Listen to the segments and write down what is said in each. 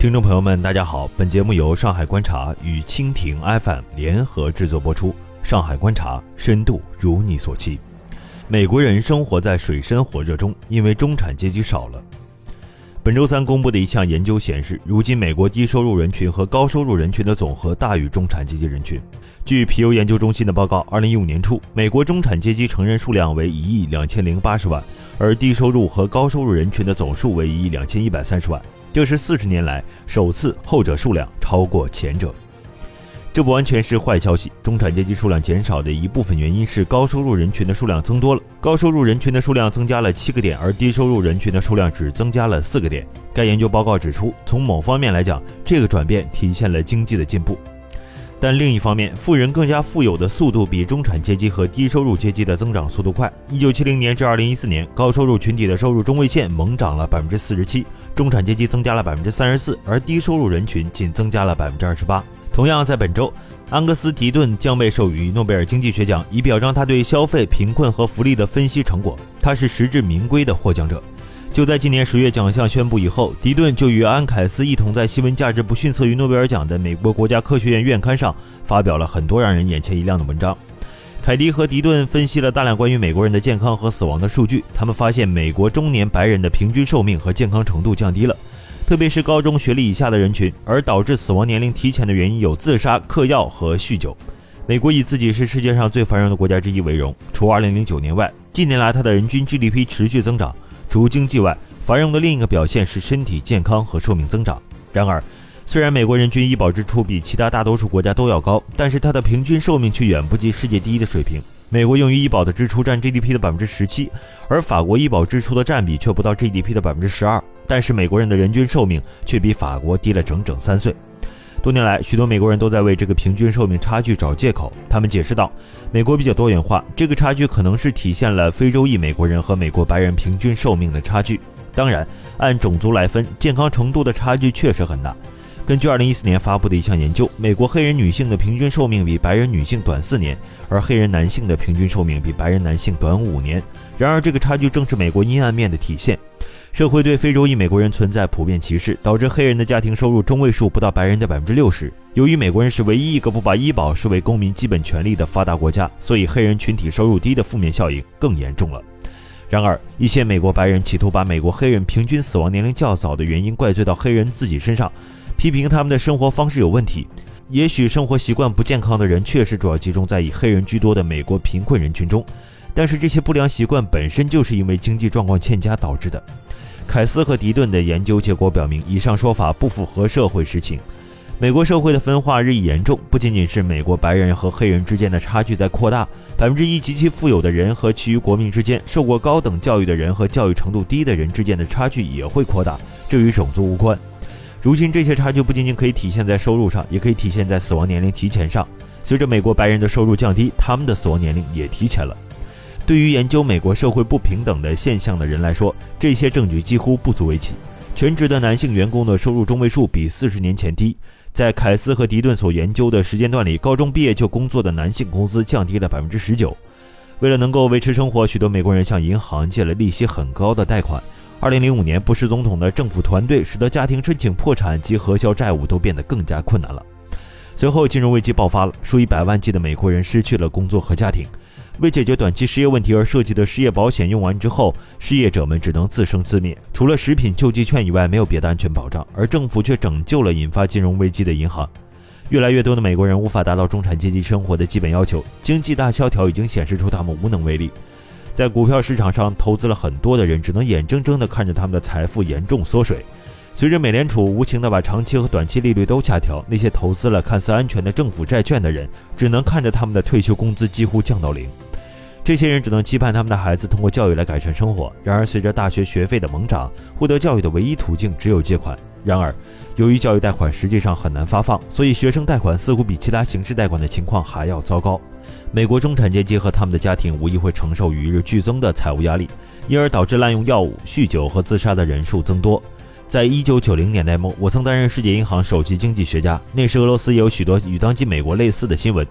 听众朋友们，大家好，本节目由上海观察与蜻蜓 FM 联合制作播出。上海观察，深度如你所期。美国人生活在水深火热中，因为中产阶级少了。本周三公布的一项研究显示，如今美国低收入人群和高收入人群的总和大于中产阶级人群。据皮尤研究中心的报告，二零一五年初，美国中产阶级成人数量为一亿两千零八十万，而低收入和高收入人群的总数为一亿两千一百三十万。这是四十年来首次后者数量超过前者，这不完全是坏消息。中产阶级数量减少的一部分原因是高收入人群的数量增多了，高收入人群的数量增加了七个点，而低收入人群的数量只增加了四个点。该研究报告指出，从某方面来讲，这个转变体现了经济的进步。但另一方面，富人更加富有的速度比中产阶级和低收入阶级的增长速度快。一九七零年至二零一四年，高收入群体的收入中位线猛涨了百分之四十七，中产阶级增加了百分之三十四，而低收入人群仅增加了百分之二十八。同样，在本周，安格斯·迪顿将被授予诺贝尔经济学奖，以表彰他对消费、贫困和福利的分析成果。他是实至名归的获奖者。就在今年十月奖项宣布以后，迪顿就与安凯斯一同在新闻价值不逊色于诺贝尔奖的美国国家科学院院刊上发表了很多让人眼前一亮的文章。凯迪和迪顿分析了大量关于美国人的健康和死亡的数据，他们发现美国中年白人的平均寿命和健康程度降低了，特别是高中学历以下的人群，而导致死亡年龄提前的原因有自杀、嗑药和酗酒。美国以自己是世界上最繁荣的国家之一为荣，除2009年外，近年来它的人均 GDP 持续增长。除经济外，繁荣的另一个表现是身体健康和寿命增长。然而，虽然美国人均医保支出比其他大多数国家都要高，但是它的平均寿命却远不及世界第一的水平。美国用于医保的支出占 GDP 的百分之十七，而法国医保支出的占比却不到 GDP 的百分之十二。但是美国人的人均寿命却比法国低了整整三岁。多年来，许多美国人都在为这个平均寿命差距找借口。他们解释道：“美国比较多元化，这个差距可能是体现了非洲裔美国人和美国白人平均寿命的差距。当然，按种族来分，健康程度的差距确实很大。根据2014年发布的一项研究，美国黑人女性的平均寿命比白人女性短四年，而黑人男性的平均寿命比白人男性短五年。然而，这个差距正是美国阴暗面的体现。”社会对非洲裔美国人存在普遍歧视，导致黑人的家庭收入中位数不到白人的百分之六十。由于美国人是唯一一个不把医保视为公民基本权利的发达国家，所以黑人群体收入低的负面效应更严重了。然而，一些美国白人企图把美国黑人平均死亡年龄较早的原因怪罪到黑人自己身上，批评他们的生活方式有问题。也许生活习惯不健康的人确实主要集中在以黑人居多的美国贫困人群中，但是这些不良习惯本身就是因为经济状况欠佳导致的。凯斯和迪顿的研究结果表明，以上说法不符合社会实情。美国社会的分化日益严重，不仅仅是美国白人和黑人之间的差距在扩大，百分之一极其富有的人和其余国民之间，受过高等教育的人和教育程度低的人之间的差距也会扩大，这与种族无关。如今，这些差距不仅仅可以体现在收入上，也可以体现在死亡年龄提前上。随着美国白人的收入降低，他们的死亡年龄也提前了。对于研究美国社会不平等的现象的人来说，这些证据几乎不足为奇。全职的男性员工的收入中位数比四十年前低。在凯斯和迪顿所研究的时间段里，高中毕业就工作的男性工资降低了百分之十九。为了能够维持生活，许多美国人向银行借了利息很高的贷款。二零零五年，布什总统的政府团队使得家庭申请破产及核销债务都变得更加困难了。随后，金融危机爆发了，数以百万计的美国人失去了工作和家庭。为解决短期失业问题而设计的失业保险用完之后，失业者们只能自生自灭。除了食品救济券以外，没有别的安全保障。而政府却拯救了引发金融危机的银行。越来越多的美国人无法达到中产阶级生活的基本要求，经济大萧条已经显示出他们无能为力。在股票市场上投资了很多的人，只能眼睁睁地看着他们的财富严重缩水。随着美联储无情地把长期和短期利率都下调，那些投资了看似安全的政府债券的人，只能看着他们的退休工资几乎降到零。这些人只能期盼他们的孩子通过教育来改善生活。然而，随着大学学费的猛涨，获得教育的唯一途径只有借款。然而，由于教育贷款实际上很难发放，所以学生贷款似乎比其他形式贷款的情况还要糟糕。美国中产阶级和他们的家庭无疑会承受与日俱增的财务压力，因而导致滥用药物、酗酒和自杀的人数增多。在一九九零年代末，我曾担任世界银行首席经济学家，那时俄罗斯也有许多与当今美国类似的新闻。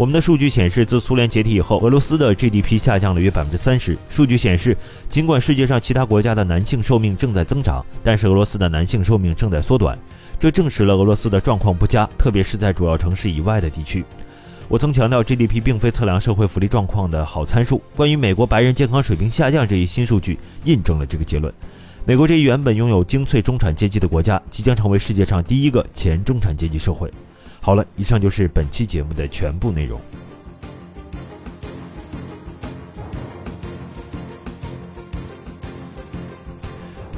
我们的数据显示，自苏联解体以后，俄罗斯的 GDP 下降了约百分之三十。数据显示，尽管世界上其他国家的男性寿命正在增长，但是俄罗斯的男性寿命正在缩短。这证实了俄罗斯的状况不佳，特别是在主要城市以外的地区。我曾强调，GDP 并非测量社会福利状况的好参数。关于美国白人健康水平下降这一新数据，印证了这个结论。美国这一原本拥有精粹中产阶级的国家，即将成为世界上第一个前中产阶级社会。好了，以上就是本期节目的全部内容。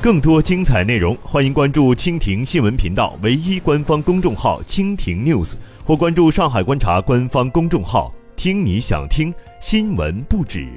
更多精彩内容，欢迎关注蜻蜓新闻频道唯一官方公众号“蜻蜓 News”。或关注上海观察官方公众号，听你想听新闻不止。